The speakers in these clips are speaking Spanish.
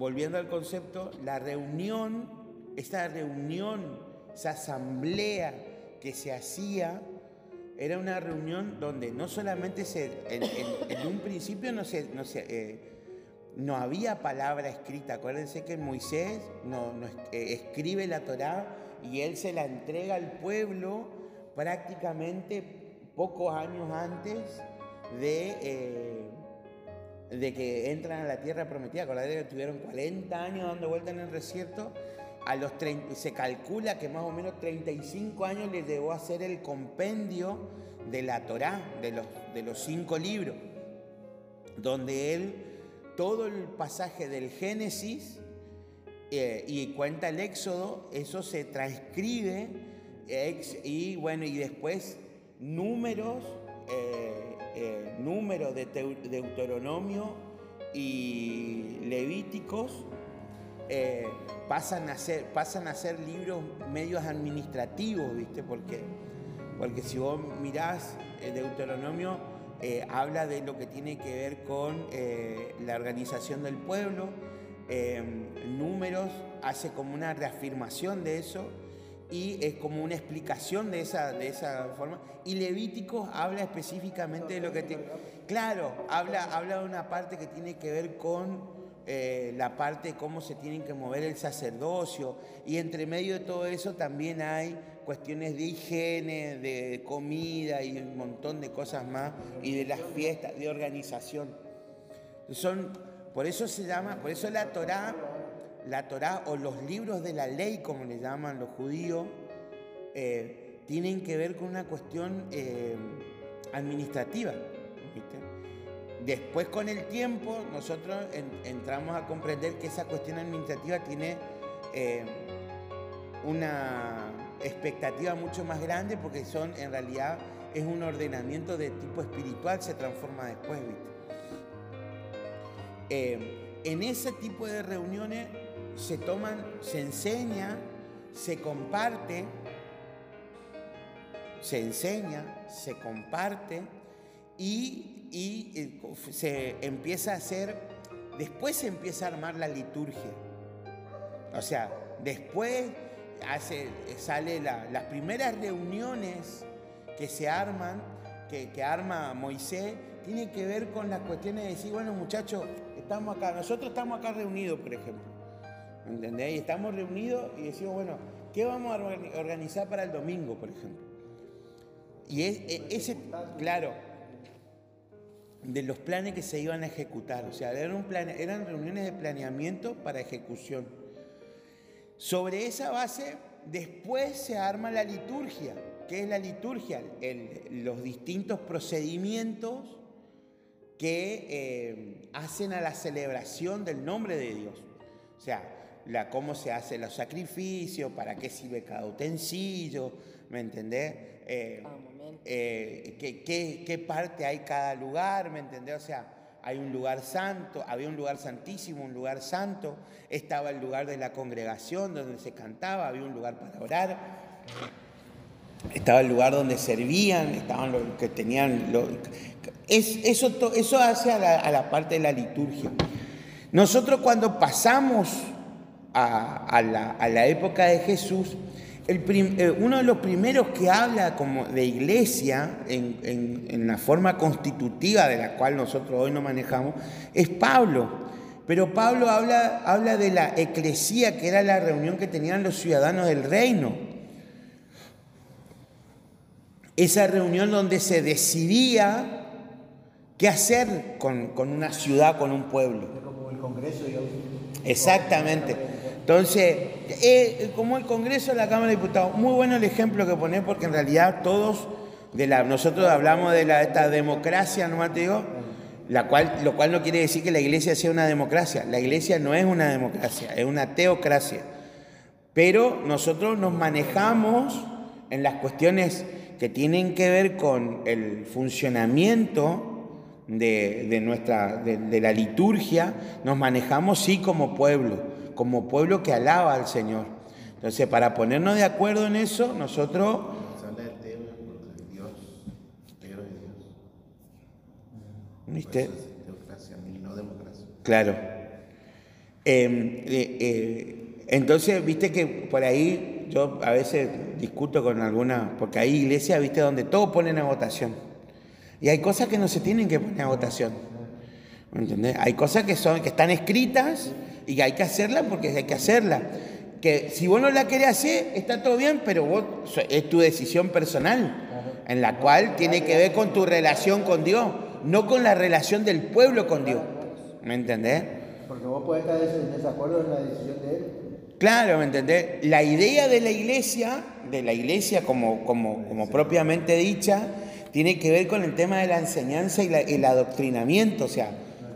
volviendo al concepto, la reunión, esta reunión, esa asamblea que se hacía, era una reunión donde no solamente se, en, un principio no, se, no, eh, no había palabra escrita. Acuérdense que Moisés no, eh, escribe la Torá y él se la entrega al pueblo prácticamente pocos años antes de, eh, de que entran a la tierra prometida. Acuérdense que tuvieron 40 años dando vuelta en el desierto a los se calcula que más o menos 35 años le llevó a hacer el compendio de la Torá, de los, de los cinco libros, donde él, todo el pasaje del Génesis eh, y cuenta el Éxodo, eso se transcribe y bueno, y después números, eh, eh, números de Deuteronomio y Levíticos eh, pasan, a ser, pasan a ser libros medios administrativos, ¿viste? Porque, porque si vos mirás Deuteronomio, eh, habla de lo que tiene que ver con eh, la organización del pueblo, números hace como una reafirmación de eso y es como una explicación de esa, de esa forma. Y Levíticos habla específicamente de lo que tiene... Claro, habla, habla de una parte que tiene que ver con eh, la parte de cómo se tienen que mover el sacerdocio y entre medio de todo eso también hay cuestiones de higiene, de comida y un montón de cosas más y de las fiestas, de organización. Son, por eso se llama, por eso la Torá, la Torá o los libros de la ley, como le llaman los judíos, eh, tienen que ver con una cuestión eh, administrativa. Después con el tiempo nosotros entramos a comprender que esa cuestión administrativa tiene eh, una expectativa mucho más grande porque son en realidad es un ordenamiento de tipo espiritual, se transforma después, en ese tipo de reuniones se toman, se enseña, se comparte, se enseña, se comparte y y eh, se empieza a hacer, después se empieza a armar la liturgia. O sea, después hace, sale las primeras reuniones que se arman, que, que arma Moisés, tiene que ver con las cuestiones de decir, bueno muchachos, estamos acá, nosotros estamos acá reunidos, por ejemplo. ¿Entendés? Y estamos reunidos y decimos, bueno, ¿qué vamos a organizar para el domingo, por ejemplo? Y es, e, ese, claro, de los planes que se iban a ejecutar. O sea, eran, eran reuniones de planeamiento para ejecución. Sobre esa base, después se arma la liturgia. ¿Qué es la liturgia? los distintos procedimientos que eh, hacen a la celebración del nombre de Dios. O sea, la, cómo se hacen los sacrificios, para qué sirve cada utensilio, ¿me entendés? Eh, eh, qué, parte hay cada lugar, ¿me entendés? O sea, hay un lugar santo, había un lugar santísimo, un lugar santo, estaba el lugar de la congregación donde se cantaba, había un lugar para orar, estaba el lugar donde servían, estaban los que tenían... es, eso, eso hace a la, parte de la liturgia. Nosotros cuando pasamos a, la, a la época de Jesús, eh, uno de los primeros que habla como de iglesia en, la forma constitutiva de la cual nosotros hoy nos manejamos es Pablo. Pero Pablo habla, habla de la eclesía, que era la reunión que tenían los ciudadanos del reino. Esa reunión donde se decidía qué hacer con, con una ciudad, con un pueblo. Como el Congreso, Exactamente. Entonces, eh, como el Congreso de la Cámara de Diputados, muy bueno el ejemplo que ponés porque en realidad todos, de la, nosotros hablamos de la, esta democracia, ¿no te digo? La cual, lo cual no quiere decir que la iglesia sea una democracia. La iglesia no es una democracia, es una teocracia. Pero nosotros nos manejamos en las cuestiones que tienen que ver con el funcionamiento de la liturgia, nos manejamos sí como pueblo como pueblo que alaba al Señor. Entonces, para ponernos de acuerdo en eso, nosotros... ¿Viste? Claro. Em, eh, eh, entonces, viste que por ahí yo a veces discuto con alguna, porque hay iglesias, viste, donde todo ponen a votación. Y hay cosas que no se tienen que poner a votación. ¿Me entendés? Hay cosas que, son, que están escritas y hay que hacerlas porque hay que hacerlas. Que si vos no la querés hacer, está todo bien, pero vos, es tu decisión personal, en la cual tiene que ver con tu relación con Dios, no con la relación del pueblo con Dios. ¿Me entendés? Porque vos podés estar en desacuerdo en la decisión de él. Claro, ¿me entendés? La idea de la iglesia, de la iglesia como, como, como propiamente dicha, tiene que ver con el tema de la enseñanza y, el adoctrinamiento, o sea,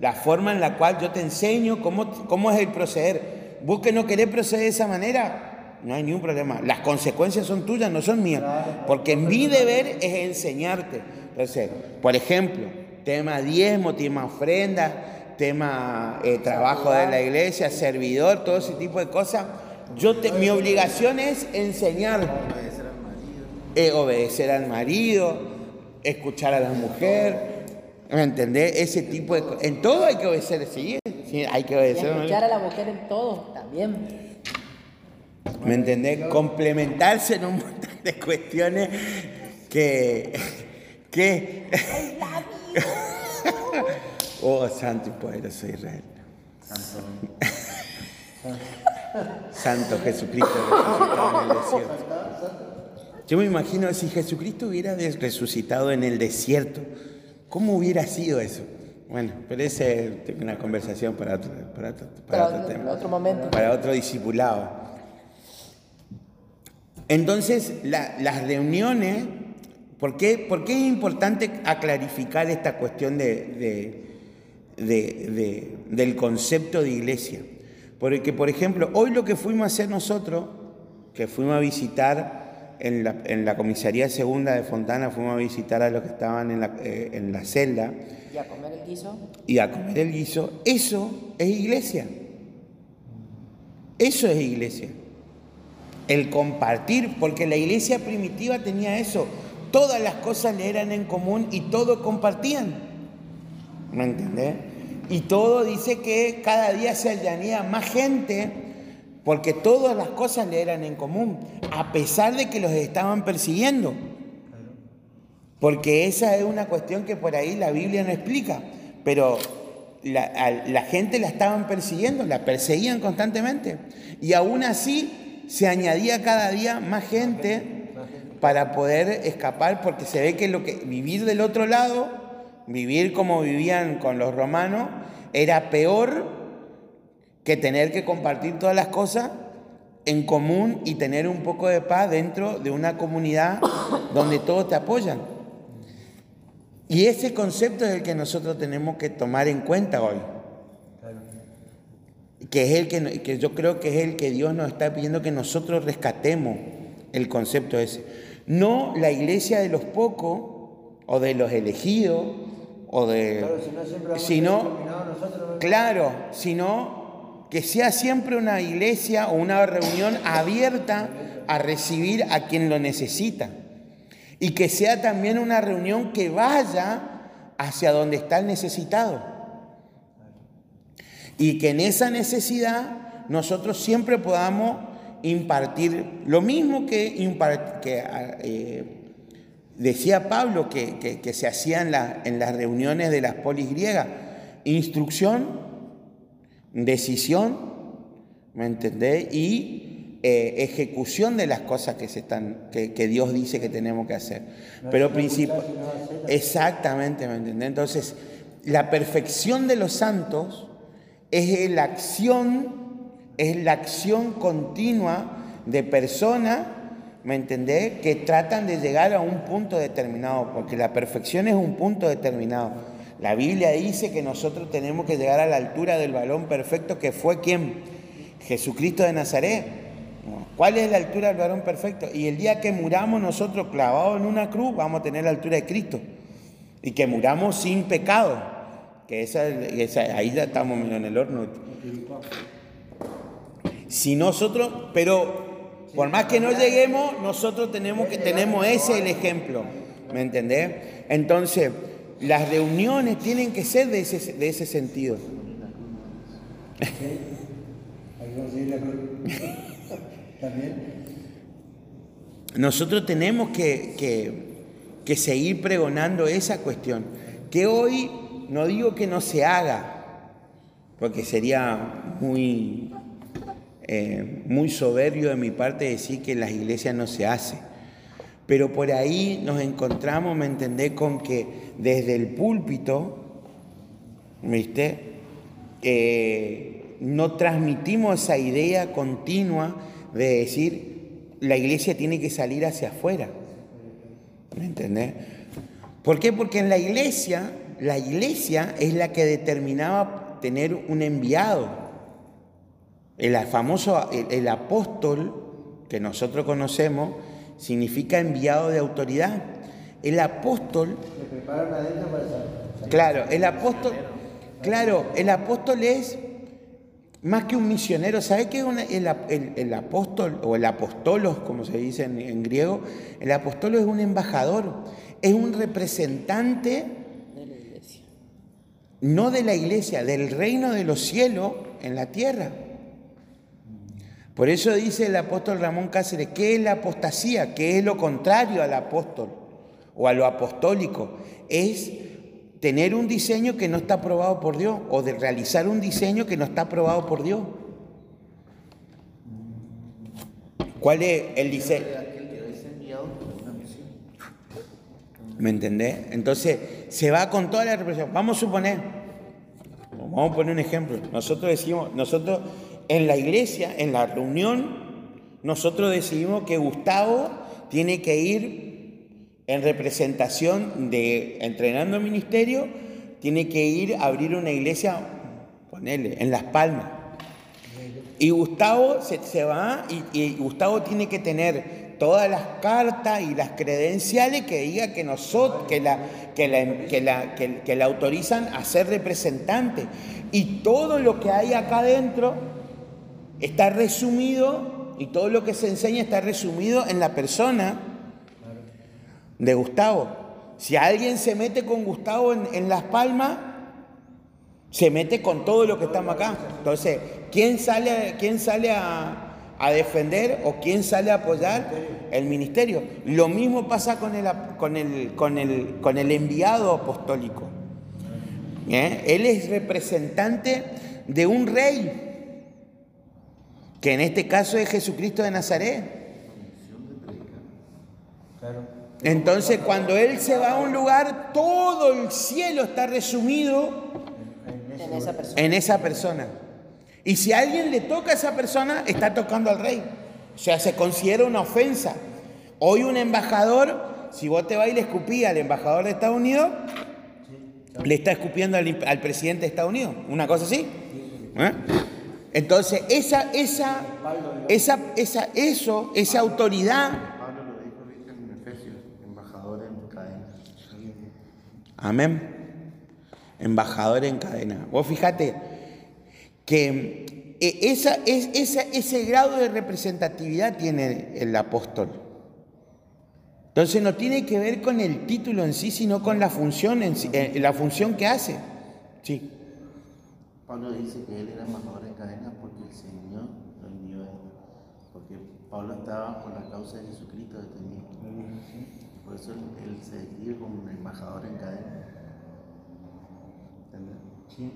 la forma en la cual yo te enseño cómo, cómo es el proceder. Vos que no querés proceder de esa manera, no hay ningún problema. Las consecuencias son tuyas, no son mías. Porque mi deber es enseñarte. Entonces, por ejemplo, tema diezmo, tema ofrenda, tema eh, trabajo de la iglesia, servidor, todo ese tipo de cosas. Yo te, mi obligación es enseñar. Obedecer al marido. obedecer al marido, escuchar a la mujer ¿Me entendés? Ese tipo de cosas. En todo hay que obedecer, sí, sí hay que obedecer. Y escuchar a la mujer en todo también. ¿Me entendés? Complementarse en un montón de cuestiones que. que oh, santo y poderoso Israel. Santo. Santo Jesucristo resucitado en el desierto. Yo me imagino si Jesucristo hubiera resucitado en el desierto ¿Cómo hubiera sido eso? Bueno, pero ese es una conversación para otro, para otro, tema. otro momento. Para otro discipulado. Entonces, las reuniones, ¿por qué, ¿por qué, es importante aclarificar esta cuestión de, del concepto de iglesia? Porque, por ejemplo, hoy lo que fuimos a hacer nosotros, que fuimos a visitar en la, comisaría segunda de Fontana fuimos a visitar a los que estaban en la, eh, en la celda. ¿Y a comer el guiso? Y a comer el guiso. Eso es iglesia. Eso es iglesia. El compartir, porque la iglesia primitiva tenía eso. Todas las cosas le eran en común y todo compartían. ¿Me entendés? Y todo dice que cada día se añadía más gente porque todas las cosas le eran en común, a pesar de que los estaban persiguiendo. Porque esa es una cuestión que por ahí la Biblia no explica, pero la, gente la estaban persiguiendo, la perseguían constantemente. Y aún así se añadía cada día más gente para poder escapar, porque se ve que, lo que vivir del otro lado, vivir como vivían con los romanos, era peor que tener que compartir todas las cosas en común y tener un poco de paz dentro de una comunidad donde todos te apoyan. Y ese concepto es el que nosotros tenemos que tomar en cuenta hoy. Que es el que, que yo creo que es el que Dios nos está pidiendo que nosotros rescatemos el concepto ese. No la iglesia de los pocos o de los elegidos o de claro, si no sino, claro, sino que sea siempre una iglesia o una reunión abierta a recibir a quien lo necesita. Y que sea también una reunión que vaya hacia donde está el necesitado. Y que en esa necesidad nosotros siempre podamos impartir lo mismo que, que eh, decía Pablo que, se hacía en las reuniones de las polis griegas, instrucción decisión, ¿me entendés? Y eh, ejecución de las cosas que, se están, que, Dios dice que tenemos que hacer. Pero principio, exactamente, ¿me entendés? Entonces, la perfección de los santos es la acción, es la acción continua de personas, ¿me entendés? Que tratan de llegar a un punto determinado, porque la perfección es un punto determinado. La Biblia dice que nosotros tenemos que llegar a la altura del balón perfecto que fue quien? Jesucristo de Nazaret. ¿Cuál es la altura del varón perfecto? Y el día que muramos nosotros clavados en una cruz, vamos a tener la altura de Cristo. Y que muramos sin pecado. Que esa, ahí ya estamos en el horno. Si nosotros, pero por más que no lleguemos, nosotros tenemos que tenemos ese el ejemplo. ¿Me entendés? Entonces, las reuniones tienen que ser de ese, de ese sentido. Nosotros tenemos que, que- que seguir pregonando esa cuestión. Que hoy no digo que no se haga, porque sería muy, eh, muy soberbio de mi parte decir que en las iglesias no se hace. Pero por ahí nos encontramos, ¿me entendés?, con que desde el púlpito, ¿viste? Eh, no transmitimos esa idea continua de decir la iglesia tiene que salir hacia afuera. ¿Me entendés? ¿Por qué? Porque en la iglesia, la iglesia es la que determinaba tener un enviado. El famoso, el, el apóstol que nosotros conocemos significa enviado de autoridad. El apóstol Le para salir. Claro, el apóstol, claro, el apóstol es más que un misionero. ¿Sabe qué es una- el, el- el apóstol o el apostolos, como se dice en, en griego? El apóstolo es un embajador, es un representante de la iglesia. no de la iglesia, del reino de los cielos en la tierra. Por eso dice el apóstol Ramón Cáceres, ¿qué es la apostasía? ¿Qué es lo contrario al apóstol o a lo apostólico? Es tener un diseño que no está aprobado por Dios o de realizar un diseño que no está aprobado por Dios. ¿Cuál es el diseño? ¿Me entendés? Entonces, se va con toda la represión. Vamos a suponer, vamos a poner un ejemplo. Nosotros decimos, nosotros en la iglesia, en la reunión, nosotros decidimos que Gustavo tiene que ir en representación de entrenando ministerio, tiene que ir a abrir una iglesia, ponele, en Las Palmas. Y Gustavo se, va y, y Gustavo tiene que tener todas las cartas y las credenciales que diga que nosotros, que la, que la, que la, que- que la autorizan a ser representante. Y todo lo que hay acá adentro está resumido, y todo lo que se enseña está resumido en la persona de Gustavo. Si alguien se mete con Gustavo en, Las Palmas, se mete con todo lo que estamos acá. Entonces, ¿quién sale, quién sale a, defender o quién sale a apoyar? El ministerio. Lo mismo pasa con el, con el, con el, con el enviado apostólico. ¿Eh? Él es representante de un rey, que en este caso es Jesucristo de Nazaret. Entonces, cuando Él se va a un lugar, todo el cielo está resumido En esa persona. en esa persona. Y si a alguien le toca a esa persona, está tocando al rey. O sea, se considera una ofensa. Hoy un embajador, si vos te vas y le escupí al embajador de Estados Unidos, le está escupiendo al, al presidente de Estados Unidos. ¿Una cosa así? ¿Eh? Entonces, esa, esa, esa, esa, eso, esa autoridad Pablo lo dijo en Efesios, embajador en cadena. Amén. Embajador en cadena. Vos fíjate que eh, esa, es, esa- ese grado de representatividad tiene el apóstol. Entonces no tiene que ver con el título en sí, sino con la función, en sí- eh, la función que hace. Sí. Pablo dice que él era embajador en cadena porque el Señor lo envió a él. Porque Pablo estaba por la causa de Jesucristo detenido. Por eso él, él se describe como un embajador en cadena. ¿Entendés? Sí.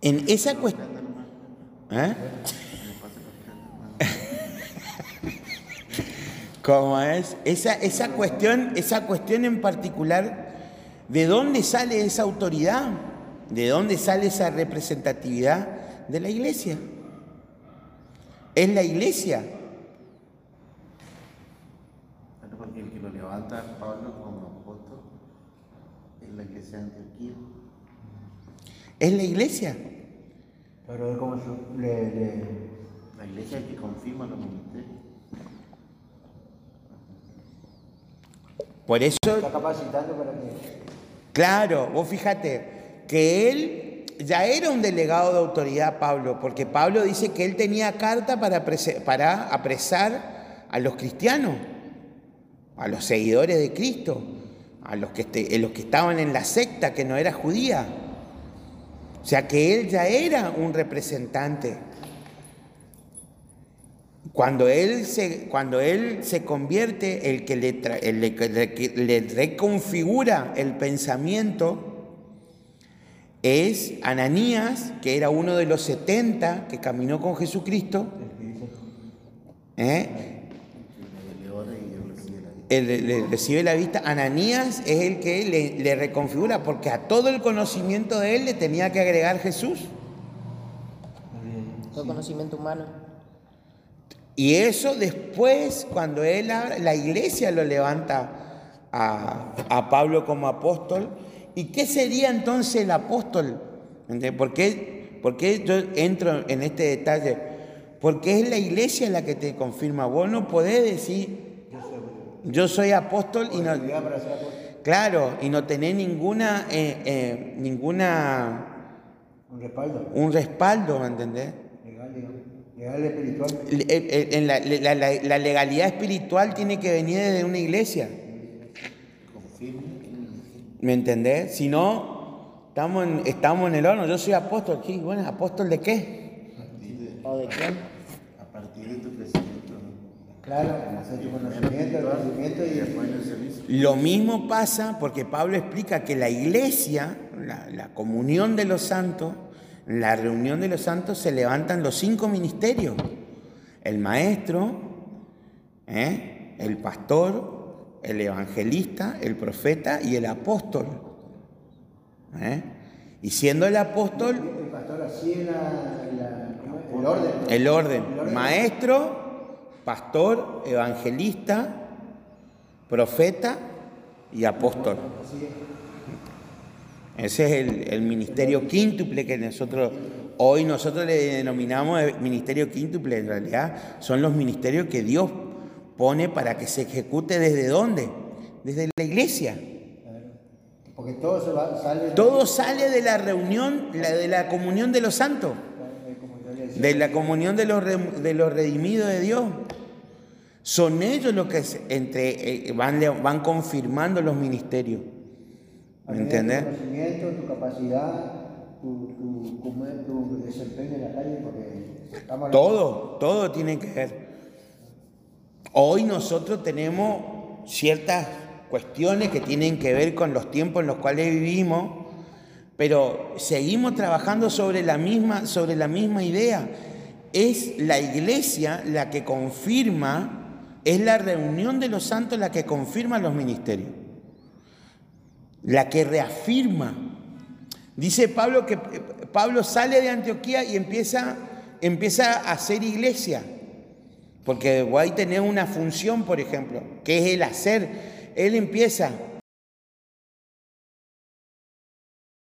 En esa cuestión... ¿Eh? ¿Cómo es? Esa, esa, cuestión, esa cuestión en particular, ¿de dónde sale esa autoridad? ¿De dónde sale esa representatividad de la iglesia? Es la iglesia. Porque el que lo levanta a Pablo como apóstol es la iglesia de Antioquía. Es la iglesia. Pero es como su- le, le, La iglesia es que confirma los ministerios. Por eso está capacitando para que. Claro, vos fíjate que él ya era un delegado de autoridad, Pablo, porque Pablo dice que él tenía carta para, apresar a los cristianos, a los seguidores de Cristo, a los que, este- los que estaban en la secta que no era judía. O sea que él ya era un representante. Cuando él se, cuando él se convierte, el que le, el le- le- reconfigura el pensamiento es Ananías, que era uno de los 70 que caminó con Jesucristo. ¿eh? El, le- recibe la vista, Ananías es el que le, le reconfigura, porque a todo el conocimiento de él le tenía que agregar Jesús. Todo conocimiento humano. Y eso después, cuando él la iglesia lo levanta a, a Pablo como apóstol. ¿Y qué sería entonces el apóstol? ¿Por qué, por qué yo entro en este detalle? Porque es la iglesia la que te confirma. Vos no podés decir, yo soy apóstol y no... Claro, y no tener ninguna, eh, eh, ninguna, Un respaldo. un respaldo, ¿me entendés? Legal, espiritual. Le- en la, la- la- la legalidad espiritual tiene que venir desde una iglesia, ¿me entendés? Si no, estamos en, estamos en el horno. Yo soy apóstol, ¿qué? Bueno, ¿apóstol de qué? a partir de, ¿O de quién? a partir de tu crecimiento Claro, tu conocimiento, el conocimiento y y después en el servicio. Lo mismo pasa porque Pablo explica que la iglesia, la, la comunión de los santos, en la reunión de los santos se levantan los cinco ministerios. El maestro, ¿eh? el pastor, el evangelista, el profeta y el apóstol. ¿eh? Y siendo el apóstol, el pastor así orden. ¿no? el orden, El orden. maestro, pastor, evangelista, profeta y apóstol. Así es. Ese es el, el ministerio quíntuple que nosotros, hoy nosotros le denominamos el ministerio quíntuple. En realidad son los ministerios que Dios pone para que se ejecute desde dónde? Desde la iglesia. Porque todo se va, sale. Todo sale de la reunión, la- de la comunión de los santos, Eh, de la comunión de los, de los redimidos de Dios. Son ellos los que entre, eh, van, van confirmando los ministerios. A ¿Me medida de entendés? Tu conocimiento, tu capacidad, tu, desempeño en la calle, porque estamos Todo, todo tiene que ver. Hoy nosotros tenemos ciertas cuestiones que tienen que ver con los tiempos en los cuales vivimos, pero seguimos trabajando sobre la misma, sobre la misma idea. Es la iglesia la que confirma, es la reunión de los santos la que confirma los ministerios, la que reafirma. Dice Pablo que eh, Pablo sale de Antioquía y empieza, empieza a hacer iglesia. Porque ahí tenés una función, por ejemplo, que es el hacer. Él empieza